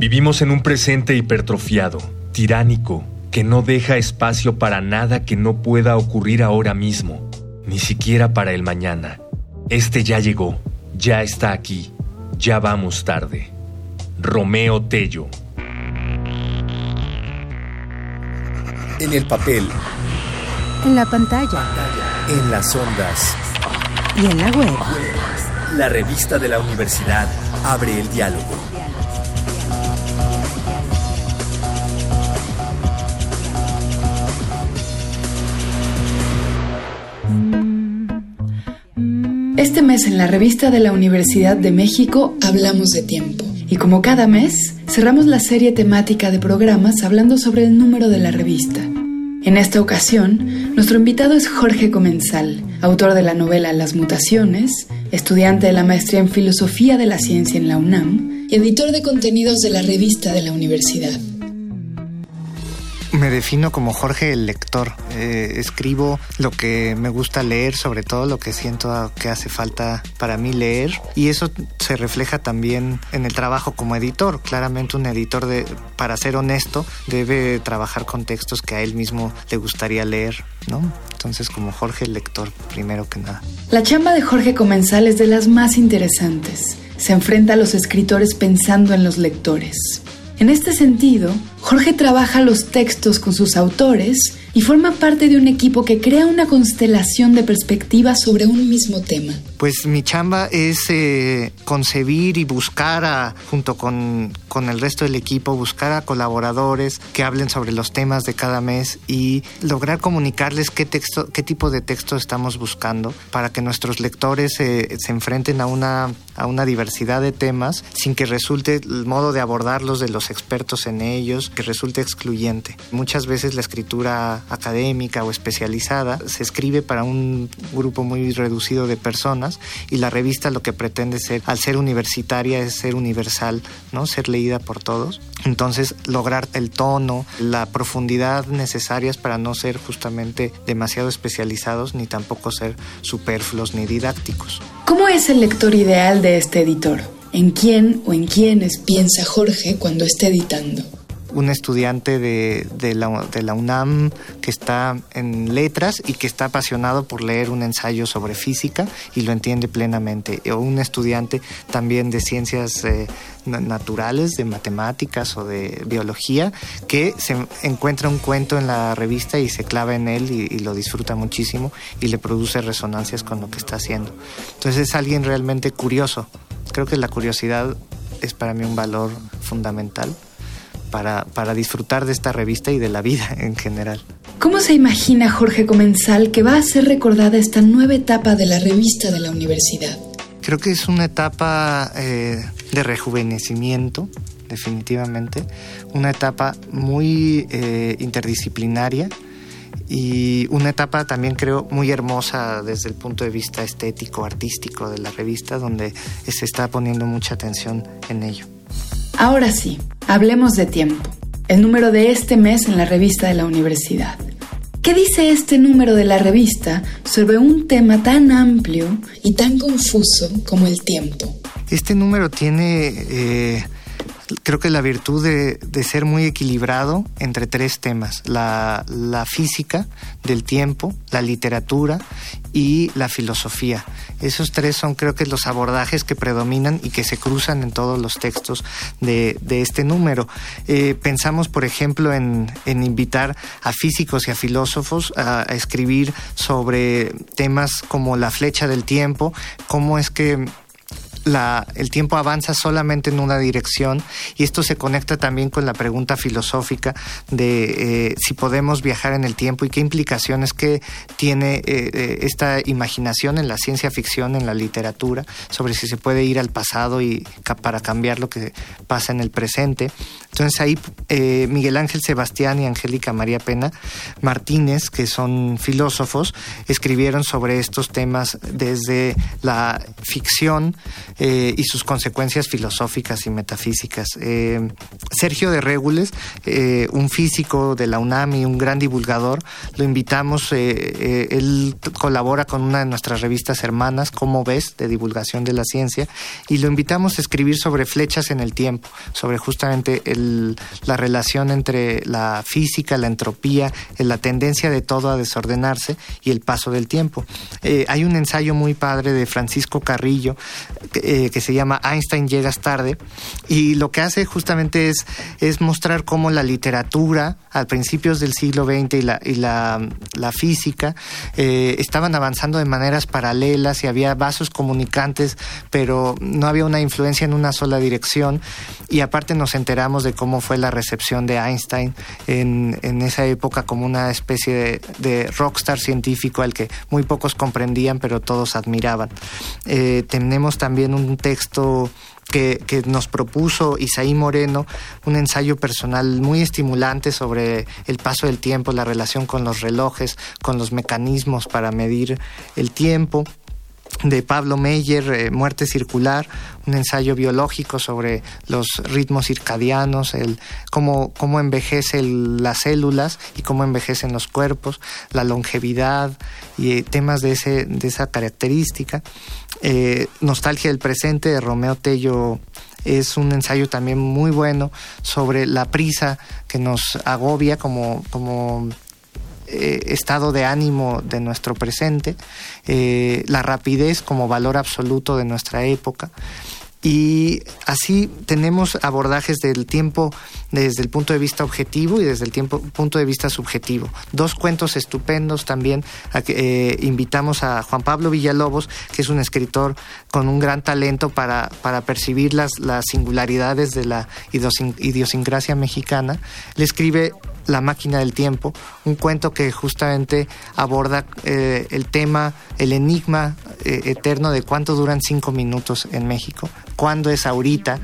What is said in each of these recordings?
Vivimos en un presente hipertrofiado, tiránico, que no deja espacio para nada que no pueda ocurrir ahora mismo, ni siquiera para el mañana. Este ya llegó, ya está aquí, ya vamos tarde. Romeo Tello. En el papel. En la pantalla. En las ondas. Y en la web. La revista de la universidad abre el diálogo. Este mes en la revista de la Universidad de México hablamos de tiempo. Y como cada mes, cerramos la serie temática de programas hablando sobre el número de la revista. En esta ocasión, nuestro invitado es Jorge Comensal, autor de la novela Las Mutaciones, estudiante de la maestría en Filosofía de la Ciencia en la UNAM y editor de contenidos de la revista de la universidad. Me defino como Jorge el lector. Eh, escribo lo que me gusta leer, sobre todo lo que siento que hace falta para mí leer. Y eso se refleja también en el trabajo como editor. Claramente un editor, de, para ser honesto, debe trabajar con textos que a él mismo le gustaría leer, ¿no? Entonces como Jorge el lector, primero que nada. La chamba de Jorge Comensal es de las más interesantes. Se enfrenta a los escritores pensando en los lectores. En este sentido, Jorge trabaja los textos con sus autores y forma parte de un equipo que crea una constelación de perspectivas sobre un mismo tema. Pues mi chamba es eh, concebir y buscar, junto con, con, el resto del equipo, buscar a colaboradores que hablen sobre los temas de cada mes y lograr comunicarles qué, texto, qué tipo de texto estamos buscando para que nuestros lectores eh, se enfrenten a una, a una diversidad de temas sin que resulte el modo de abordarlos de los expertos en ellos, que resulte excluyente. Muchas veces la escritura académica o especializada se escribe para un grupo muy reducido de personas y la revista lo que pretende ser, al ser universitaria, es ser universal, ¿no? Ser leída por todos. Entonces, lograr el tono, la profundidad necesarias para no ser justamente demasiado especializados ni tampoco ser superfluos ni didácticos. ¿Cómo es el lector ideal de este editor? ¿En quién o en quiénes piensa Jorge cuando está editando? Un estudiante de, de, la, UNAM que está en letras y que está apasionado por leer un ensayo sobre física y lo entiende plenamente. O un estudiante también de ciencias eh, naturales, de matemáticas o de biología, que se encuentra un cuento en la revista y se clava en él y, y lo disfruta muchísimo y le produce resonancias con lo que está haciendo. Entonces es alguien realmente curioso. Creo que la curiosidad es para mí un valor fundamental para, para, disfrutar de esta revista y de la vida en general. ¿Cómo se imagina Jorge Comensal que va a ser recordada esta nueva etapa de la revista de la universidad? Creo que es una etapa eh, de rejuvenecimiento, definitivamente, una etapa muy eh, interdisciplinaria y una etapa también creo muy hermosa desde el punto de vista estético, artístico de la revista, donde se está poniendo mucha atención en ello. Ahora sí, hablemos de tiempo, el número de este mes en la revista de la universidad. ¿Qué dice este número de la revista sobre un tema tan amplio y tan confuso como el tiempo? Este número tiene, eh, creo que la virtud de, de, ser muy equilibrado entre tres temas, la, la física del tiempo, la literatura y la filosofía. Esos tres son creo que los abordajes que predominan y que se cruzan en todos los textos de, de este número. Eh, pensamos, por ejemplo, en, en, invitar a físicos y a filósofos a, a escribir sobre temas como la flecha del tiempo, cómo es que la, el tiempo avanza solamente en una dirección y esto se conecta también con la pregunta filosófica de eh, si podemos viajar en el tiempo y qué implicaciones que tiene eh, eh, esta imaginación en la ciencia ficción, en la literatura, sobre si se puede ir al pasado y para cambiar lo que pasa en el presente. Entonces ahí eh, Miguel Ángel Sebastián y Angélica María Pena Martínez, que son filósofos, escribieron sobre estos temas desde la ficción, eh, y sus consecuencias filosóficas y metafísicas. Eh, Sergio de Régules, eh, un físico de la UNAM y un gran divulgador, lo invitamos, él colabora con una de nuestras revistas hermanas, Como ves, de divulgación de la ciencia, y lo invitamos a escribir sobre flechas en el tiempo, sobre justamente la relación entre la física, la entropía, la tendencia de todo a desordenarse y el paso del tiempo. hay un ensayo muy padre de Francisco Carrillo eh, que se llama Einstein llegas tarde y lo que hace justamente es, es mostrar cómo la literatura a principios del siglo XX y la, y la, física eh, estaban avanzando de maneras paralelas y había vasos comunicantes pero no había una influencia en una sola dirección y aparte nos enteramos de cómo fue la recepción de Einstein en, esa época como una especie de, rockstar científico al que muy pocos comprendían pero todos admiraban. Eh, tenemos también un texto que, nos propuso Isaí Moreno, un ensayo personal muy estimulante sobre el paso del tiempo, la relación con los relojes, con los mecanismos para medir el tiempo de Pablo Meyer, eh, Muerte Circular, un ensayo biológico sobre los ritmos circadianos, el, cómo, cómo envejecen las células y cómo envejecen los cuerpos, la longevidad y eh, temas de, ese, de esa característica. Eh, Nostalgia del presente de Romeo Tello es un ensayo también muy bueno sobre la prisa que nos agobia como, como eh, estado de ánimo de nuestro presente, eh, la rapidez como valor absoluto de nuestra época. Y así tenemos abordajes del tiempo desde el punto de vista objetivo y desde el tiempo, punto de vista subjetivo. Dos cuentos estupendos también. Eh, invitamos a Juan Pablo Villalobos, que es un escritor con un gran talento para, para percibir las, las singularidades de la idiosincrasia mexicana. Le escribe la máquina del tiempo, un cuento que justamente aborda eh, el tema, el enigma eh, eterno de cuánto duran cinco minutos en México, cuándo es ahorita,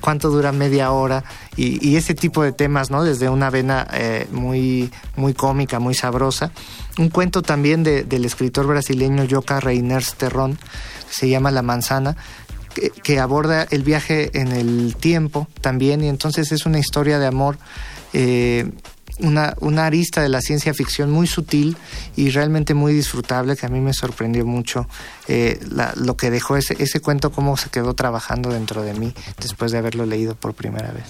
cuánto dura media hora y, ese tipo de temas, ¿no? Desde una vena eh, muy, muy cómica, muy sabrosa. Un cuento también del escritor brasileño Joca Reiners Terrón, se llama La manzana, que, aborda el viaje en el tiempo también y entonces es una historia de amor eh, una, una, arista de la ciencia ficción muy sutil y realmente muy disfrutable que a mí me sorprendió mucho eh, lo que dejó ese, ese cuento, cómo se quedó trabajando dentro de mí después de haberlo leído por primera vez.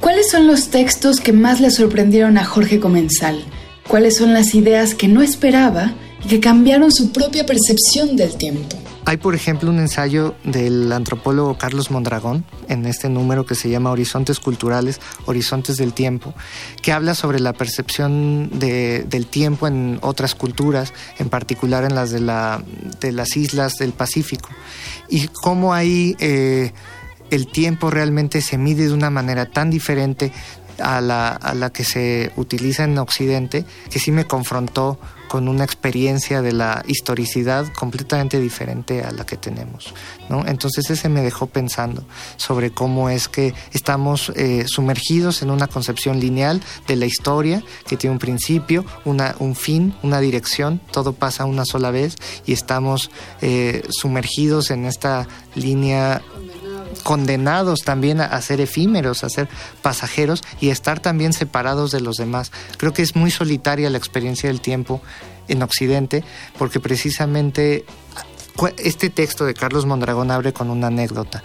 ¿Cuáles son los textos que más le sorprendieron a Jorge Comensal? ¿Cuáles son las ideas que no esperaba y que cambiaron su propia percepción del tiempo? Hay, por ejemplo, un ensayo del antropólogo Carlos Mondragón en este número que se llama Horizontes Culturales, Horizontes del Tiempo, que habla sobre la percepción del tiempo en otras culturas, en particular en las de, la, de las islas del Pacífico, y cómo ahí eh, el tiempo realmente se mide de una manera tan diferente a la, a la que se utiliza en Occidente, que sí me confrontó con una experiencia de la historicidad completamente diferente a la que tenemos. ¿no? Entonces ese me dejó pensando sobre cómo es que estamos eh, sumergidos en una concepción lineal de la historia que tiene un principio, un fin, una dirección, todo pasa una sola vez y estamos eh, sumergidos en esta línea condenados también a, ser efímeros, a ser pasajeros y estar también separados de los demás. Creo que es muy solitaria la experiencia del tiempo en Occidente porque precisamente este texto de Carlos Mondragón abre con una anécdota.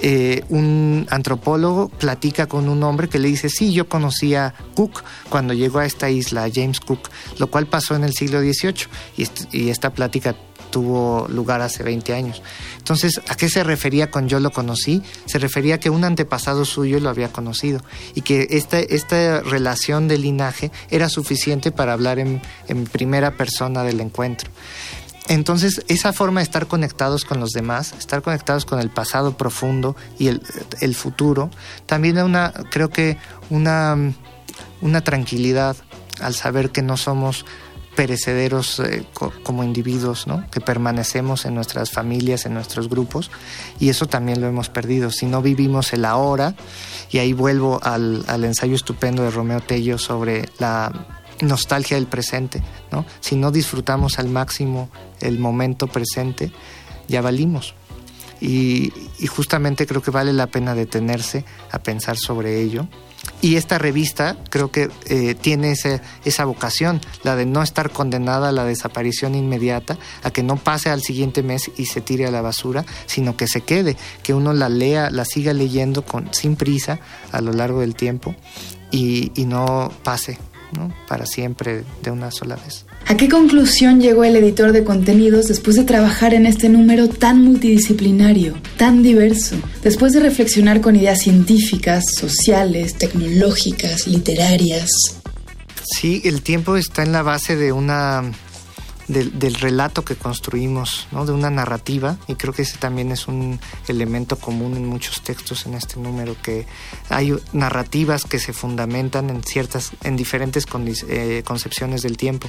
Eh, un antropólogo platica con un hombre que le dice, sí, yo conocí a Cook cuando llegó a esta isla, James Cook, lo cual pasó en el siglo XVIII y esta plática tuvo lugar hace 20 años. Entonces, ¿a qué se refería con yo lo conocí? Se refería a que un antepasado suyo lo había conocido y que esta, esta relación de linaje era suficiente para hablar en, primera persona del encuentro. Entonces, esa forma de estar conectados con los demás, estar conectados con el pasado profundo y el, el futuro, también una, creo que una, una tranquilidad al saber que no somos perecederos eh, como individuos, que permanecemos en nuestras familias, en nuestros grupos, y eso también lo hemos perdido. Si no vivimos el ahora, y ahí vuelvo al, ensayo estupendo de Romeo Tello sobre la nostalgia del presente, si no disfrutamos al máximo el momento presente, ya valimos. y, justamente creo que vale la pena detenerse a pensar sobre ello. Y esta revista creo que eh, tiene esa vocación, la de no estar condenada a la desaparición inmediata, a que no pase al siguiente mes y se tire a la basura, sino que se quede, que uno la lea, la siga leyendo con, sin prisa a lo largo del tiempo y, y no pase ¿no? para siempre de una sola vez. ¿A qué conclusión llegó el editor de contenidos después de trabajar en este número tan multidisciplinario, tan diverso, después de reflexionar con ideas científicas, sociales, tecnológicas, literarias? Sí, el tiempo está en la base de una del, relato que construimos, ¿no? de una narrativa, y creo que ese también es un elemento común en muchos textos en este número, que hay narrativas que se fundamentan en ciertas, en diferentes eh, concepciones del tiempo.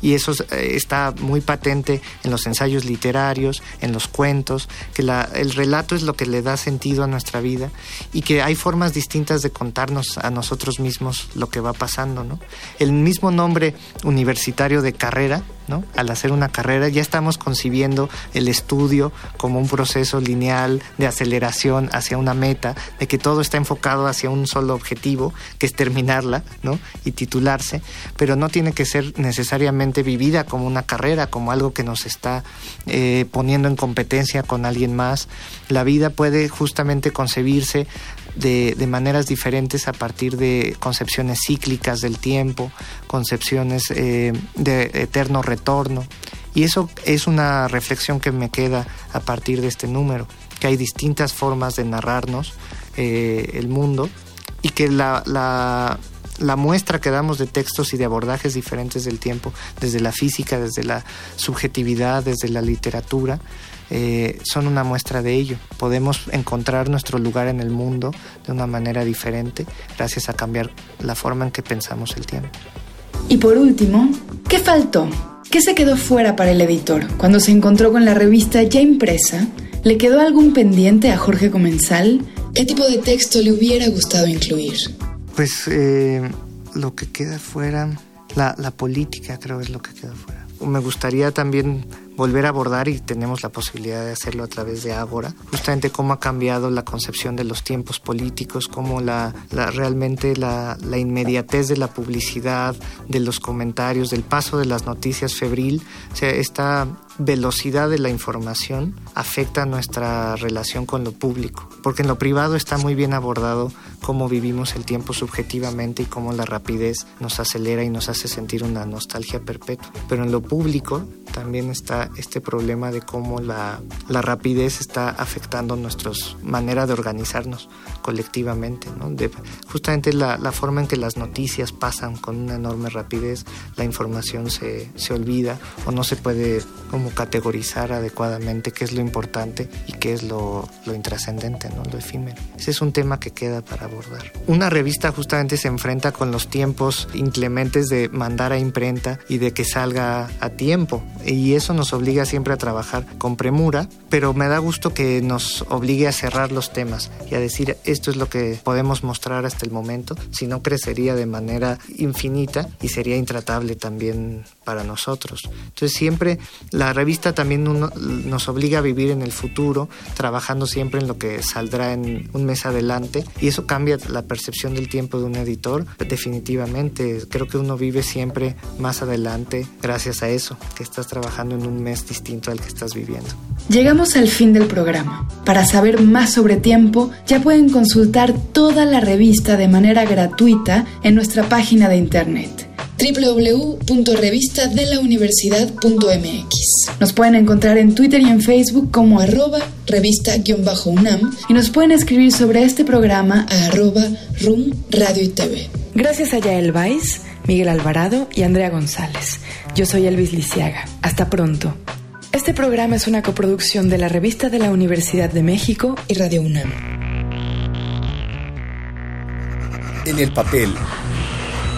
Y eso eh, está muy patente en los ensayos literarios, en los cuentos, que el relato es lo que le da sentido a nuestra vida y que hay formas distintas de contarnos a nosotros mismos lo que va pasando. ¿no? El mismo nombre universitario de carrera al hacer una carrera ya estamos concibiendo el estudio como un proceso lineal de aceleración hacia una meta, de que todo está enfocado hacia un solo objetivo, que es terminarla, ¿no? Y titularse, pero no tiene que ser necesariamente vivida como una carrera, como algo que nos está eh, poniendo en competencia con alguien más. La vida puede justamente concebirse de, maneras diferentes a partir de concepciones cíclicas del tiempo, concepciones eh, de eterno retorno. Y eso es una reflexión que me queda a partir de este número, que hay distintas formas de narrarnos eh, el mundo y que la, la, la muestra que damos de textos y de abordajes diferentes del tiempo, desde la física, desde la subjetividad, desde la literatura, eh, son una muestra de ello. Podemos encontrar nuestro lugar en el mundo de una manera diferente gracias a cambiar la forma en que pensamos el tiempo. Y por último, ¿qué faltó? ¿Qué se quedó fuera para el editor? Cuando se encontró con la revista ya impresa, ¿le quedó algún pendiente a Jorge Comensal? ¿Qué tipo de texto le hubiera gustado incluir? Pues eh, lo que queda fuera, la, la política creo es lo que queda fuera. Me gustaría también volver a abordar y tenemos la posibilidad de hacerlo a través de Ágora, justamente cómo ha cambiado la concepción de los tiempos políticos, cómo la, realmente la, la, inmediatez de la publicidad, de los comentarios, del paso de las noticias febril, o sea, esta velocidad de la información afecta nuestra relación con lo público, porque en lo privado está muy bien abordado cómo vivimos el tiempo subjetivamente y cómo la rapidez nos acelera y nos hace sentir una nostalgia perpetua, pero en lo público también está este problema de cómo la, la rapidez está afectando nuestra manera de organizarnos colectivamente, ¿no? de, justamente la, la, forma en que las noticias pasan con una enorme rapidez, la información se, se olvida o no se puede como categorizar adecuadamente qué es lo importante y qué es lo, lo intrascendente, ¿no? lo efímero. Ese es un tema que queda para abordar. Una revista justamente se enfrenta con los tiempos inclementes de mandar a imprenta y de que salga a tiempo y eso nos obliga siempre a trabajar con premura, pero me da gusto que nos obligue a cerrar los temas y a decir esto es lo que podemos mostrar hasta el momento, si no crecería de manera infinita y sería intratable también para nosotros. Entonces siempre la revista también nos obliga a vivir en el futuro, trabajando siempre en lo que saldrá en un mes adelante y eso cambia la percepción del tiempo de un editor. Definitivamente, creo que uno vive siempre más adelante gracias a eso, que estás trabajando en un mes distinto al que estás viviendo. Llegamos al fin del programa. Para saber más sobre tiempo, ya pueden consultar toda la revista de manera gratuita en nuestra página de internet www.revistadelauniversidad.mx. Nos pueden encontrar en Twitter y en Facebook como arroba revista-unam y nos pueden escribir sobre este programa a arroba room radio y TV. Gracias a Yael Vais, Miguel Alvarado y Andrea González. Yo soy Elvis Lisiaga. Hasta pronto. Este programa es una coproducción de la Revista de la Universidad de México y Radio UNAM. En el papel